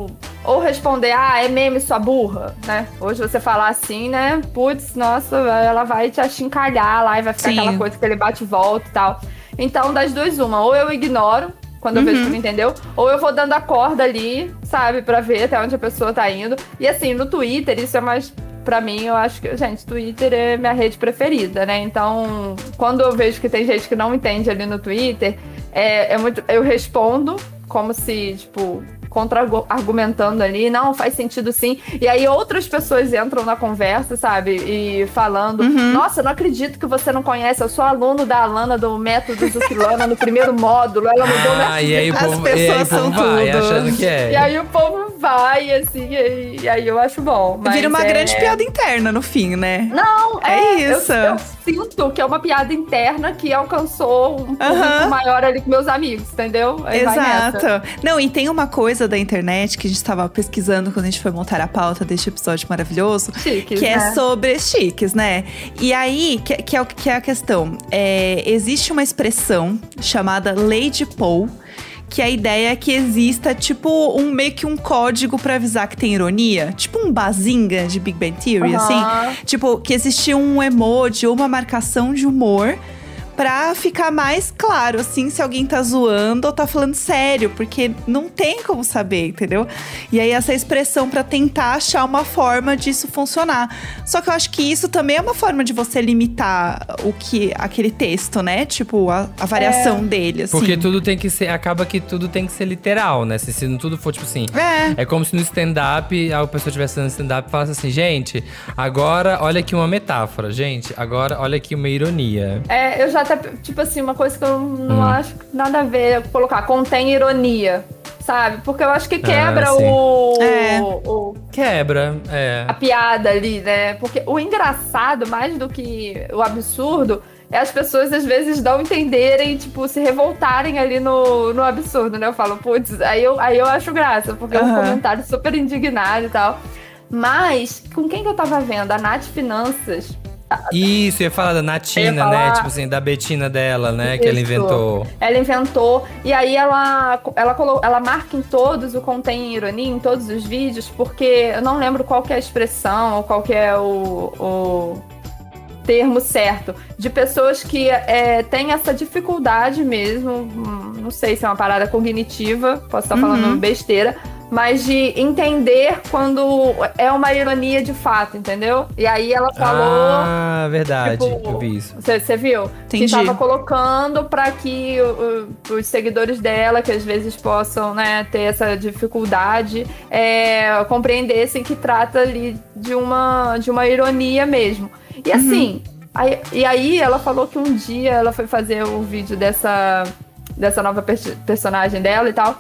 Ou responder, ah, é meme sua burra, né? Hoje você falar assim, né? Putz, nossa, ela vai te achincalhar lá e vai ficar Sim. aquela coisa que ele bate e volta e tal. Então, das duas, uma. Ou eu ignoro quando eu vejo que não entendeu, ou eu vou dando a corda ali, sabe, pra ver até onde a pessoa tá indo. E assim, no Twitter, isso é mais pra mim, eu acho que, gente, Twitter é minha rede preferida, né? Então, quando eu vejo que tem gente que não entende ali no Twitter, é, é muito. Eu respondo como se, tipo, contra-argumentando ali, não, faz sentido sim. E aí outras pessoas entram na conversa, sabe? E falando, Uhum. nossa, não acredito que você não conhece, eu sou aluno da Alana do método Zucilana no primeiro módulo, ela mudou minha Ah, e aí As povo, e aí pessoas são vai tudo. achando que é. E aí o povo vai, assim, e, e aí eu acho bom. Vira uma é- grande piada interna no fim, né? Não, É é, isso. Eu, eu sinto que é uma piada interna que alcançou um público Aham. maior ali com meus amigos, entendeu? Aí. Exato. Não, e tem uma coisa da internet que a gente tava pesquisando quando a gente foi montar a pauta deste episódio maravilhoso. Chiques, que é né? sobre chiques, né? E aí, que, que é, que é a questão. É, existe uma expressão chamada Lady Poe. Que a ideia é que exista, tipo, um meio que um código pra avisar que tem ironia. Tipo um bazinga de Big Bang Theory, Aham. assim. Tipo, que existia um emoji ou uma marcação de humor pra ficar mais claro, assim, se alguém tá zoando ou tá falando sério, porque não tem como saber, entendeu? E aí essa expressão pra tentar achar uma forma disso funcionar. Só que eu acho que isso também é uma forma de você limitar o que aquele texto, né? Tipo, a, a variação dele, assim. Porque tudo tem que ser. Acaba que tudo tem que ser literal, né? Se, se não tudo for, tipo assim. É. É como se no stand-up, a pessoa estivesse fazendo stand-up e falasse assim, gente, agora olha aqui uma metáfora, gente, agora olha aqui uma ironia. É, eu já até, tipo assim, uma coisa que eu não Hum. acho nada a ver colocar, contém ironia, sabe? Porque eu acho que quebra Ah, o, É. o- Quebra, é. a piada ali, né? Porque o engraçado, mais do que o absurdo, é as pessoas às vezes não entenderem, tipo, se revoltarem ali no, no absurdo, né? Eu falo, putz, aí eu, aí eu acho graça, porque é um comentário super indignado e tal. Mas, com quem que eu tava vendo? A Nath Finanças. Isso, ia falar da Natina, né? falar- Tipo assim, da Betina dela, né? Que ela Isso. inventou. Ela inventou, e aí ela, ela, colo- ela marca em todos o contém ironia, em todos os vídeos, porque eu não lembro qual que é a expressão ou qual que é o, o termo certo, de pessoas que é, têm essa dificuldade mesmo, hum, não sei se é uma parada cognitiva, posso estar falando Uhum. besteira, mas de entender quando é uma ironia de fato, entendeu? E aí ela falou. Ah, verdade. Tipo, eu vi isso. Você viu? Entendi. Que tava colocando pra que o- o- os seguidores dela, que às vezes possam né, ter essa dificuldade, é, compreendessem que trata ali de uma, de uma ironia mesmo. E assim, aí- e aí ela falou que um dia ela foi fazer o vídeo dessa, dessa nova pers- personagem dela e tal.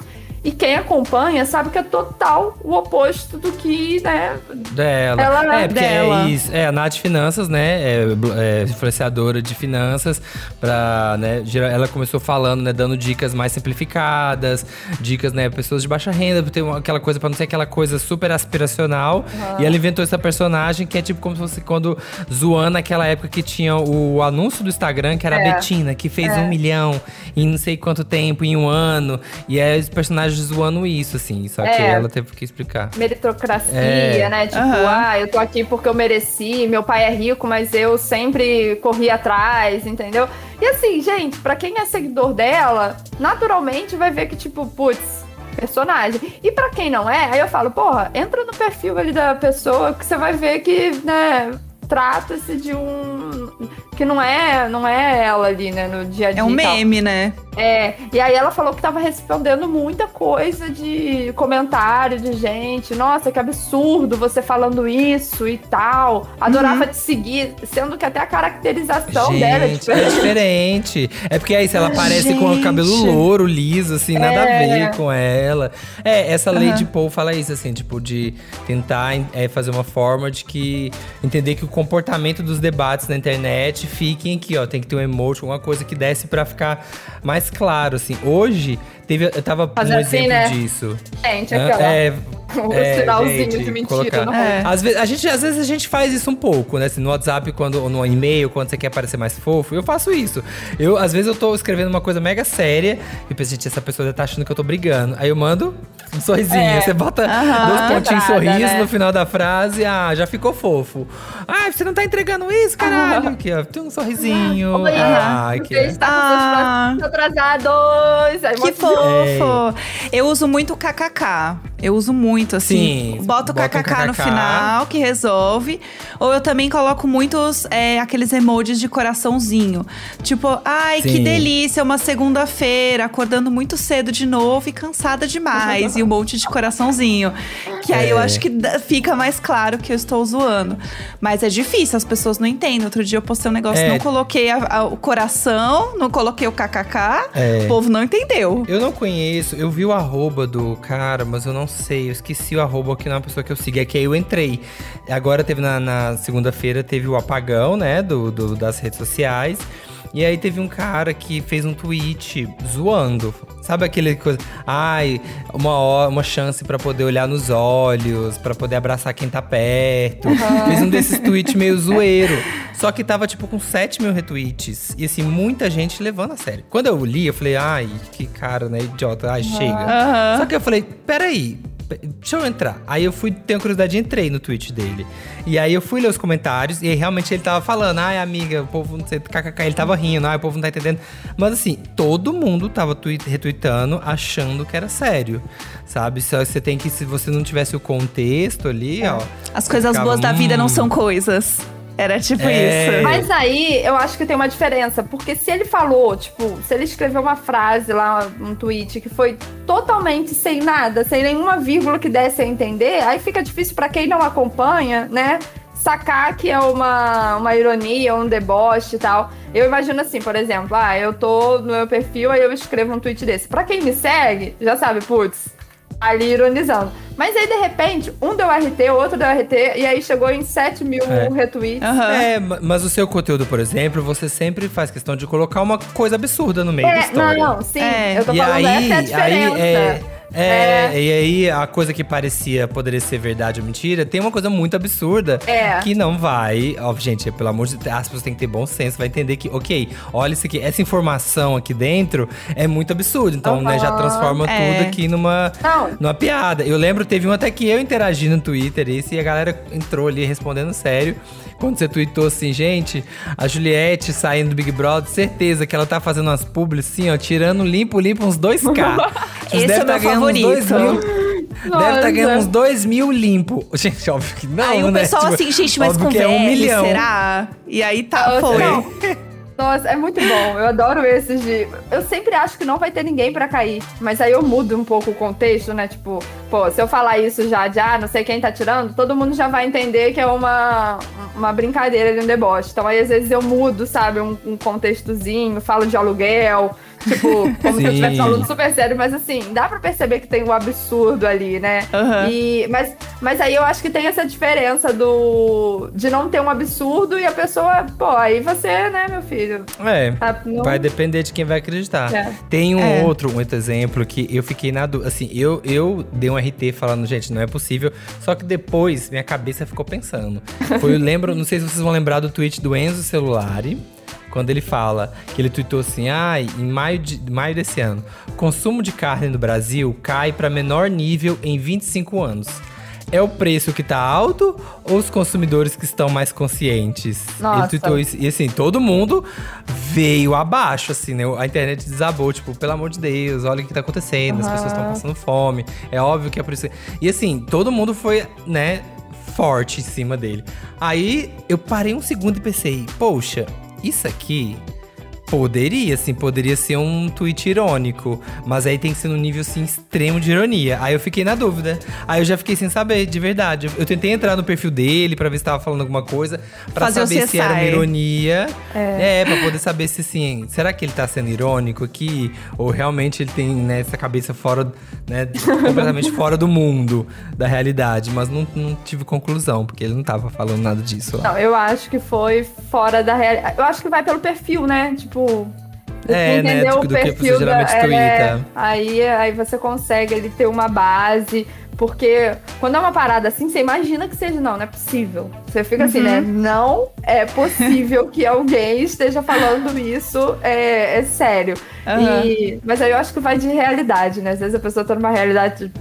E quem acompanha sabe que é total o oposto do que, né? Dela. Ela- é, porque dela. é isso. É, a Nath Finanças, né? É, é influenciadora de finanças. Pra, né, ela começou falando, né? Dando dicas mais simplificadas. Dicas, né? Pessoas de baixa renda, uma- aquela coisa, pra não ser aquela coisa super aspiracional. E ela inventou essa personagem que é tipo como se fosse quando zoando naquela época que tinha o anúncio do Instagram, que era É. a Betina, que fez um milhão em não sei quanto tempo, em um ano. E é os personagens zoando isso, assim. Só que É. ela teve que explicar. meritocracia, É. né? Tipo, Aham. ah, eu tô aqui porque eu mereci, meu pai é rico, mas eu sempre corri atrás, entendeu? E assim, gente, pra quem é seguidor dela, naturalmente vai ver que, tipo, putz, personagem. E pra quem não é, aí eu falo, porra, entra no perfil ali da pessoa que você vai ver que, né, trata-se de um que não é, não é ela ali, né, no dia a dia. É um meme, né? É, e aí ela falou que tava respondendo muita coisa de comentário de gente. Nossa, que absurdo você falando isso e tal. Adorava Uhum. te seguir, sendo que até a caracterização dela é Gente, é diferente. diferente. É porque aí se ela aparece com o Gente. cabelo louro, liso, assim, nada a É. ver com ela. É, essa Aham. Lady Paul fala isso, assim, tipo, de tentar é, fazer uma forma de que. Entender que o comportamento dos debates na internet fiquem aqui, ó. Tem que ter um emoji, alguma coisa que desse pra ficar mais claro, assim. Hoje, teve, eu tava Fazer um assim, exemplo né? disso. Gente, Hã? aquela. É, o é, sinalzinho gente, de mentira colocar. no É. às vezes, a gente, às vezes a gente faz isso um pouco, né? Assim, no WhatsApp, quando, ou no e-mail, quando você quer parecer mais fofo, eu faço isso. Eu, às vezes eu tô escrevendo uma coisa mega séria e penso, gente, essa pessoa tá achando que eu tô brigando. Aí eu mando um sorrisinho. É. Você bota Aham. dois pontinhos Entrada, sorriso né? no final da frase, ah, já ficou fofo. Ah, você não tá entregando isso, caralho? Aqui, ó, tem um sorrisinho. Oi, Ah, você que está com Ah. atrasados. Aí Que mostra- fofo! Eu uso muito kkk. Eu uso muito, assim. Sim, Boto o kkk no final, que resolve. Ou eu também coloco muitos é, aqueles emojis de coraçãozinho. Tipo, ai, que Sim. delícia, uma segunda-feira, acordando muito cedo de novo e cansada demais. e um monte de coraçãozinho. Que aí eu É. acho que fica mais claro que eu estou zoando. Mas é difícil, as pessoas não entendem. Outro dia eu postei um negócio, É. não coloquei a- a- o coração, não coloquei o kkk. É. O povo não entendeu. Eu não conheço, eu vi o arroba do cara, mas eu não sei, eu esqueci o arroba que não é pessoa que eu sigo, é que aí eu entrei. Agora teve na, na segunda-feira, teve o apagão, né, do, do- das redes sociais. E aí teve um cara que fez um tweet zoando. Sabe aquele coisa, ai, uma, uma chance pra poder olhar nos olhos, pra poder abraçar quem tá perto. Fez um desses tweets meio zoeiro. Só que tava, tipo, com 7 mil retweets. E, assim, muita gente levando a sério. Quando eu li, eu falei, ai, que cara, né, idiota. Ai, chega. Aham. Só que eu falei, peraí, pe- deixa eu entrar. Aí eu fui, tenho curiosidade, entrei no tweet dele. E aí eu fui ler os comentários e aí realmente ele tava falando, ai, amiga, o povo não sei, kkk, ele tava rindo, ai, o povo não tá entendendo. Mas assim, todo mundo tava retweetando achando que era sério, sabe? Só você tem que, se você não tivesse o contexto ali, ó. As coisas ficava, boas da vida não hum. são coisas. Era tipo É. isso. Mas aí eu acho que tem uma diferença, porque se ele falou, tipo, se ele escreveu uma frase lá, um tweet que foi totalmente sem nada, sem nenhuma vírgula que desse a entender, aí fica difícil pra quem não acompanha, né? Sacar que é uma, uma ironia, um deboche e tal. Eu imagino assim, por exemplo, ah, eu tô no meu perfil, aí eu escrevo um tweet desse. Pra quem me segue, já sabe, putz, ali ironizando. Mas aí, de repente, um deu RT, o outro deu RT, e aí chegou em 7 mil É. retweets. Aham. É, ma- mas o seu conteúdo, por exemplo, você sempre faz questão de colocar uma coisa absurda no meio da É, história. não, sim, É. eu tô E falando aí, essa é a aí diferença. é, é, É. e aí a coisa que parecia poderia ser verdade ou mentira, tem uma coisa muito absurda É. que não vai. Ó, gente, pelo amor de Deus, as pessoas têm que ter bom senso, vai entender que, ok, olha isso aqui, essa informação aqui dentro é muito absurda. Então, né, já transforma É. tudo aqui numa, Não. numa piada. Eu lembro, teve um até que eu interagi no Twitter, e a galera entrou ali respondendo sério. Quando você tweetou assim, gente, a Juliette saindo do Big Brother, certeza que ela tá fazendo umas publis assim, ó, tirando limpo, limpo uns 2K. Esse é o meu favorito. Uns 2 mil, deve estar Nossa. ganhando uns 2 mil limpo. Gente, óbvio que não, aí o né? pessoal Tipo, assim, gente, mas com que é um milhão. será? E aí tá, Ah, foi. Nossa, é muito bom. Eu adoro esses de. Eu sempre acho que não vai ter ninguém pra cair. Mas aí eu mudo um pouco o contexto, né? Tipo, pô, se eu falar isso já, já, não sei quem tá tirando, todo mundo já vai entender que é uma, uma brincadeira de um deboche. Então aí às vezes eu mudo, sabe? Um, um contextozinho, falo de aluguel. Tipo, como se eu Sim. estivesse falando super sério, mas assim, dá pra perceber que tem um absurdo ali, né? Aham. E, mas, mas aí eu acho que tem essa diferença do de não ter um absurdo e a pessoa, pô, aí você, né, meu filho? É. tá- não- Vai depender de quem vai acreditar. É. Tem um É. outro, um outro exemplo que eu fiquei na dúvida. Assim, eu, eu dei um RT falando, gente, não é possível. Só que depois minha cabeça ficou pensando. Foi, eu lembro, não sei se vocês vão lembrar do tweet do Enzo Celulari. Quando ele fala que ele tweetou assim: ah, em maio, de, maio desse ano, consumo de carne no Brasil cai para menor nível em 25 anos. É o preço que tá alto ou os consumidores que estão mais conscientes? Ele Nossa. tweetou isso. E assim, todo mundo veio abaixo, assim, né? A internet desabou, tipo, pelo amor de Deus, olha o que tá acontecendo, as pessoas estão passando fome. É óbvio que é por isso. E assim, todo mundo foi, né, forte em cima dele. Aí eu parei um segundo e pensei, poxa, isso aqui. Poderia, assim, poderia ser um tweet irônico. Mas aí tem que ser num nível, assim, extremo de ironia. Aí eu fiquei na dúvida. Aí eu já fiquei sem saber, de verdade. Eu tentei entrar no perfil dele pra ver se tava falando alguma coisa. Fazer o saber se era uma ironia. É. pra poder saber se, assim, será que ele tá sendo irônico aqui? Ou realmente ele tem, né, essa cabeça fora, né, completamente fora do mundo, da realidade. Mas não, não tive conclusão, porque ele não tava falando nada disso lá. Não, eu acho que foi fora da realidade. Eu acho que vai pelo perfil, né? Tipo. É, né, o do que você perfil geralmente da, é, twitta. aí, aí você consegue ele ter uma base. Porque quando é uma parada assim, você imagina que seja, não, não é possível. Você fica assim, né? Não é possível que alguém esteja falando isso, é, é sério. Aham. E, mas aí eu acho que vai de realidade, né? Às vezes a pessoa tá numa realidade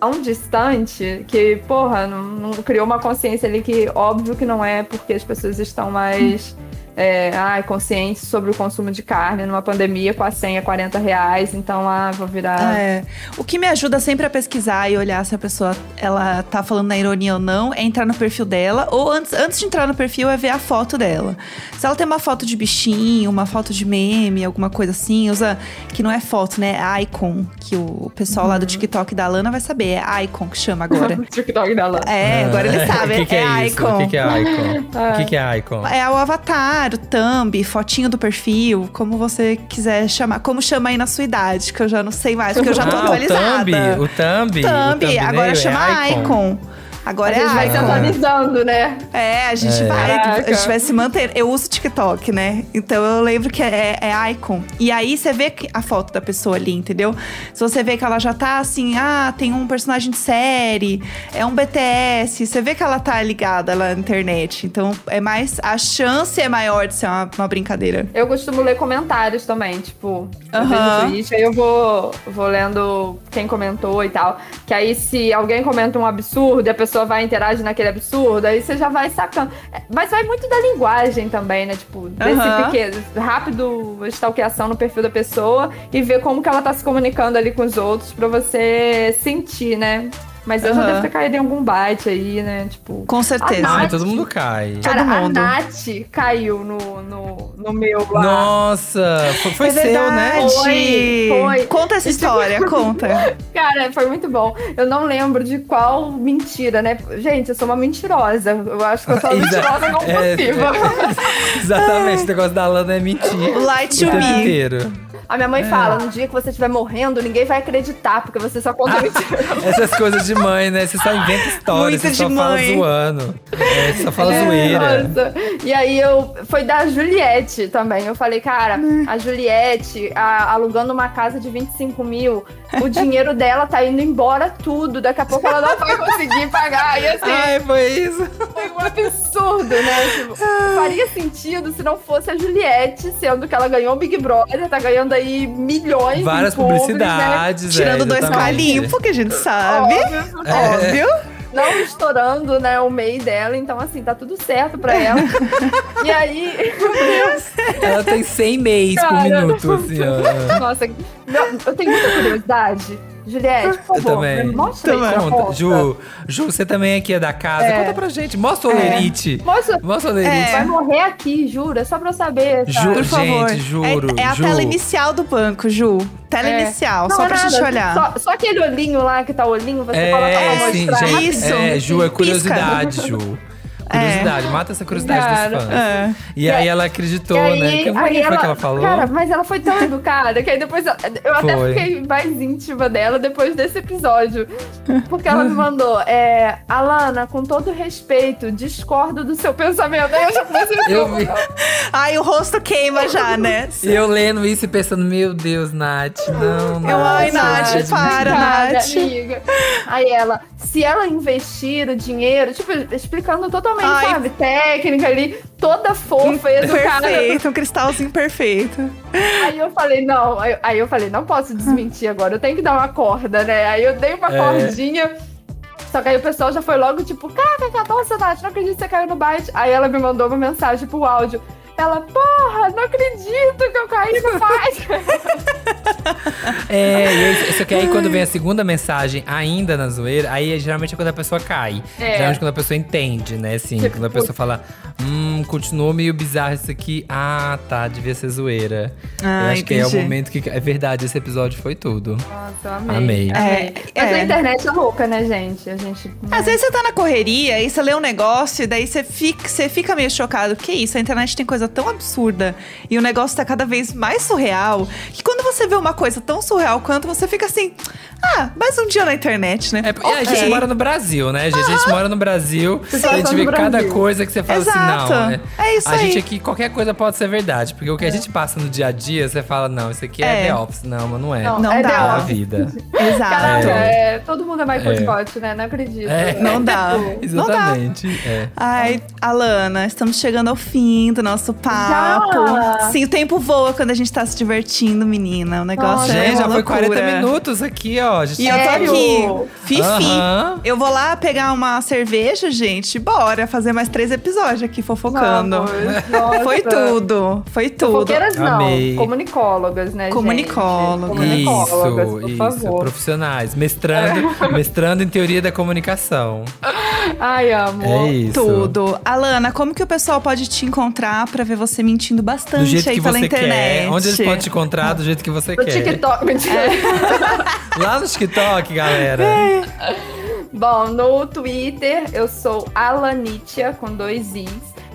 tão distante que, porra, não, não criou uma consciência ali que óbvio que não é porque as pessoas estão mais é, ai, consciente sobre o consumo de carne numa pandemia com a senha 40 reais, então ah, vou virar. É. O que me ajuda sempre a pesquisar e olhar se a pessoa ela tá falando na ironia ou não é entrar no perfil dela. Ou antes, antes de entrar no perfil é ver a foto dela. Se ela tem uma foto de bichinho, uma foto de meme, alguma coisa assim, usa. Que não é foto, né? É icon. Que o pessoal lá do TikTok da Lana vai saber. É icon que chama agora. TikTok da Lana. É, agora ele sabe. O que, que é, icon. O que, que é icon? O que, que é icon? É o avatar, o thumb, fotinho do perfil, como você quiser chamar. Como chama aí na sua idade, que eu já não sei mais, porque eu já tô ah, atualizada. O thumb, o thumb. Thumb, o agora thumbnail chama é icon. Agora a gente é vai atualizando, né? É, a gente É. vai, a Caraca. gente vai se manter. Eu uso TikTok, né? Então eu lembro que é, é icon. E aí você vê a foto da pessoa ali, entendeu? Se você vê que ela já tá assim, ah, tem um personagem de série, é um BTS, você vê que ela tá ligada lá na internet. Então é mais. A chance é maior de ser uma, uma brincadeira. Eu costumo ler comentários também, tipo, às Aham. vezes no Twitch, aí eu vou, vou lendo quem comentou e tal. Que aí, se alguém comenta um absurdo e a pessoa vai interagir naquele absurdo, aí você já vai sacando. É, Mas vai muito da linguagem também, né? Tipo, desse Aham. pequeno, rápido stalkeação no perfil da pessoa e ver como que ela tá se comunicando ali com os outros pra você sentir, né? Mas eu já Aham. devo ter caído em algum bite aí, né? Tipo. Com certeza. Ah, Ai, todo mundo cai. Cara, a mundo. Nath caiu no, no, no meu lá. Nossa, foi, foi é seu, né? Foi, foi. Conta essa E, tipo, história, conta. Cara, foi muito bom. Eu não lembro de qual mentira, né? Gente, eu sou uma mentirosa. Eu acho que eu sou uma mentirosa compulsiva. é, Exatamente, o negócio da Lana é mentir. Light o to me. inteiro. A minha mãe É. fala: no dia que você estiver morrendo, ninguém vai acreditar, porque você só Ah, conta mentira. Essas coisas de mãe, né? Você só inventa histórias, Muito você de só fala mãe. zoando. É, você só fala É, zoeira. nossa. E aí eu. Foi da Juliette também. Eu falei, cara, a Juliette a- alugando uma casa de 25 mil, o dinheiro dela tá indo embora tudo. Daqui a pouco ela não vai conseguir pagar. E assim, Ai, foi isso. Foi um absurdo, né? Tipo, faria sentido se não fosse a Juliette, sendo que ela ganhou o Big Brother, tá ganhando aí milhões Várias em publis, publicidades. Tirando é, dois exatamente. calinhos, porque a gente Né? sabe. Óbvio, É. Óbvio. Não estourando, né, o MEI dela, então assim, tá tudo certo pra ela. e aí, Ela tem 100 mês por minuto, assim, ó. nossa, meu, eu tenho muita curiosidade. Juliette, por favor, também. me mostra aí Também. Ju, Ju, você também aqui é da casa. É. Conta pra gente. Mostra o Lerite. Mostra, Mostra o Lerite. vai morrer aqui, juro, é só pra eu saber. Ju- sabe? Por favor. Gente, juro, É, é a Ju. tela inicial do banco, Ju. Tela É. inicial, Não, só é pra nada, gente olhar. Só, só aquele olhinho lá que tá o olhinho, você É, coloca pra sim, mostrar. gente. Isso. É, Ju, é Pisca. curiosidade, Ju. Curiosidade, mata essa curiosidade Cara, dos fãs. É. E aí ela acreditou, E aí, né? Que, aí que foi que ela falou? Cara, mas ela foi tão educada que aí depois eu, eu até Foi. fiquei mais íntima dela depois desse episódio. Porque ela me mandou, é, Alana, com todo respeito, discordo do seu pensamento. Aí eu já comecei a Eu vi. Ai, o rosto queima já, né? E eu lendo isso e pensando, meu Deus, Nath, não, não. Eu, ai, Nath, Nath, para, Nath. amiga. Aí ela, se ela investir o dinheiro, tipo, explicando totalmente, Ai. sabe, técnica ali, toda fofa e educada. Perfeito, um cristalzinho perfeito. Aí eu falei, não, aí, eu falei, não posso desmentir agora, eu tenho que dar uma corda, né? Aí eu dei uma É. cordinha. Só que aí o pessoal já foi logo tipo, kkk, nossa, Nath, não acredito que você caiu no bite. Aí ela me mandou uma mensagem pro áudio. Ela, porra, não acredito que eu caí no bite. É, aí, só que aí quando vem a segunda mensagem, ainda na zoeira, aí geralmente é quando a pessoa cai. É. Geralmente quando a pessoa entende, né? Assim, Tipo, quando a pessoa fala, hum, continuou meio bizarro isso aqui. Ah, tá, devia ser zoeira. Ah, eu acho que aí é o entendi. momento que. É verdade, esse episódio foi tudo. Nossa, eu amei. Amei. amei. É, Mas é. a internet é louca, né, gente? A gente. Às vezes você tá na correria e você lê um negócio e daí você fica, você fica meio chocado. Que isso? A internet tem coisa tão absurda e o negócio tá cada vez mais surreal que quando você vê uma coisa tão surreal quanto, você fica assim: ah, mais um dia na internet, né? É, porque a gente mora no Brasil, né, gente? A gente mora no Brasil. tá a gente só vê cada coisa que você fala Exato. assim, não. É, É isso a aí. gente aqui, qualquer coisa pode ser verdade. Porque o que a gente passa no dia a dia, você fala, não, isso aqui é, É. The Office. Não, mas não é. Não, Não é dá. É a vida. Exato. Caraca, É. é, todo mundo é Michael É. Scott, né? Não acredito. É. Não dá. Não dá. Exatamente. É. Ai, Alana, estamos chegando ao fim do nosso papo. Já? Sim, o tempo voa quando a gente tá se divertindo, menina. O negócio Nossa, é Gente, já foi loucura. 40 minutos aqui, ó. A gente E eu tô aqui, fifi. Aham. Eu vou lá pegar uma cerveja, gente. Bora fazer mais três episódios aqui, fofocando. Nossa. Foi tudo, foi tudo. Fofoqueiras não, Amei. comunicólogas, né, Comunicólogas. gente? Comunicólogas, Isso, por isso, favor. profissionais. Mestrando, mestrando em teoria da comunicação. Ai, amor. É isso. Tudo. Alana, como que o pessoal pode te encontrar pra ver você mentindo Do bastante jeito aí que pela você internet? quer. Onde eles podem te encontrar, do jeito que você No quer. TikTok, mentira. Lá no TikTok, galera. Bom, no Twitter eu sou Alanitia com dois Is.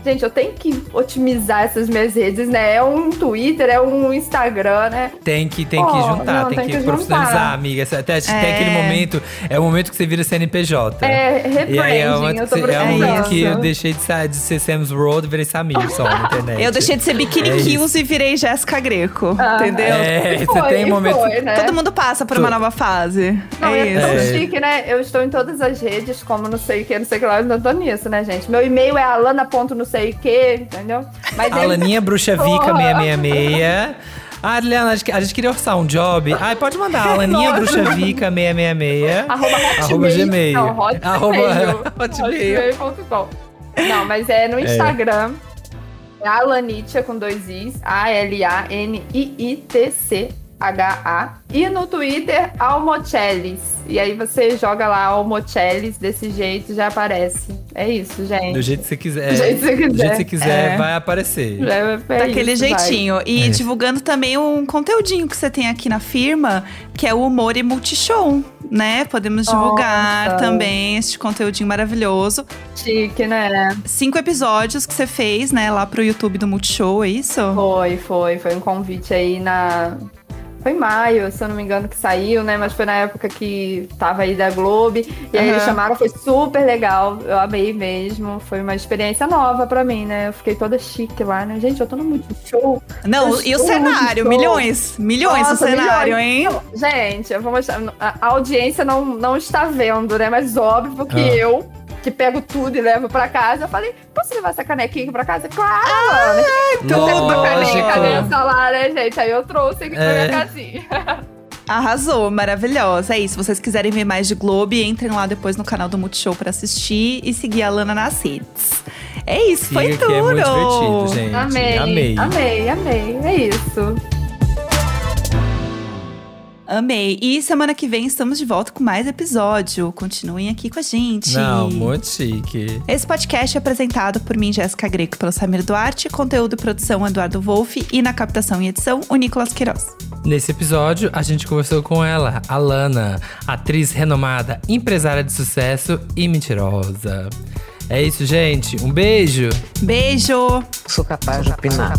Gente, eu tenho que otimizar essas minhas redes, né? É um Twitter, é um Instagram, né? Tem que, tem que Oh, juntar, não, tem, tem que, que profissionalizar, juntar. amiga. Até, até É. aquele momento, é o momento que você vira CNPJ. É, E aí é, rebranding, eu tô é o momento que eu deixei de ser, de ser Sam's Road e virei Samir só na internet. Eu deixei de ser Bikini É Kills e virei Jéssica Greco, Ah, entendeu? É, você foi, tem e momentos. foi, né? Todo mundo passa por uma nova fase. Não, é é isso. tão É. chique, né? Eu estou em todas as redes, como não sei o que, não sei o que lá, eu não tô nisso, né, gente? Meu e-mail é alana. Sei o que, entendeu? Mas Alaninha Bruxa Vica Porra. 666. Ah, Adriana, a gente, queria orçar um job. Ai, pode mandar, Alaninha. Bruxa Vica 666. Arroba hotmail. Arroba gmail. Não, hotmail. Arroba hotmail. Não, mas é no Instagram. É Alanitia com dois Is. A-L-A-N-I-I-T-C-H-A. E no Twitter, Almochelis. E aí você joga lá Almochelis desse jeito já aparece. É isso, gente. Do jeito que você quiser. Do jeito que você Do jeito que quiser. você quiser, É. vai aparecer. Já é Daquele isso, vai. jeitinho. E É. divulgando também um conteúdinho que você tem aqui na firma, que é o Humor e Multishow, né? Podemos divulgar Nossa. também este conteúdinho maravilhoso. Chique, né? Cinco episódios que você fez, né, lá pro YouTube do Multishow, é isso? Foi, foi. Foi um convite aí na. Foi em maio, se eu não me engano, que saiu, né? Mas foi na época que tava aí da Globo. E aí Aham. eles chamaram, foi super legal. Eu amei mesmo. Foi uma experiência nova pra mim, né? Eu fiquei toda chique lá, né? Gente, eu tô no Multishow. Não, Eu e o cenário? Milhões. Milhões Nossa, o cenário, milhões. hein? Gente, eu vou mostrar. A a audiência não, não está vendo, né? Mas óbvio que Ah. eu, que pego tudo e levo pra casa, eu falei, posso levar essa canequinha pra casa? Claro, mano. Eu tenho uma caneca Lógico. nessa lá, né, gente? Aí eu trouxe aqui pra É. minha casinha. Arrasou, maravilhosa. É isso. Se vocês quiserem ver mais de Globo, entrem lá depois no canal do Multishow pra assistir e seguir a Lana nas redes. É isso, foi Siga tudo. que é muito divertido, gente. Amei, Amei. amei, amei. É isso. Amei. E semana que vem estamos de volta com mais episódio. Continuem aqui com a gente. Não, muito chique. Esse podcast é apresentado por mim, Jéssica Greco, pelo Samir Duarte, conteúdo e produção Eduardo Wolff e na captação e edição o Nicolas Queiroz. Nesse episódio, a gente conversou com ela, a Lana, atriz renomada, empresária de sucesso e mentirosa. É isso, gente. Um beijo! Beijo! Sou capaz de opinar.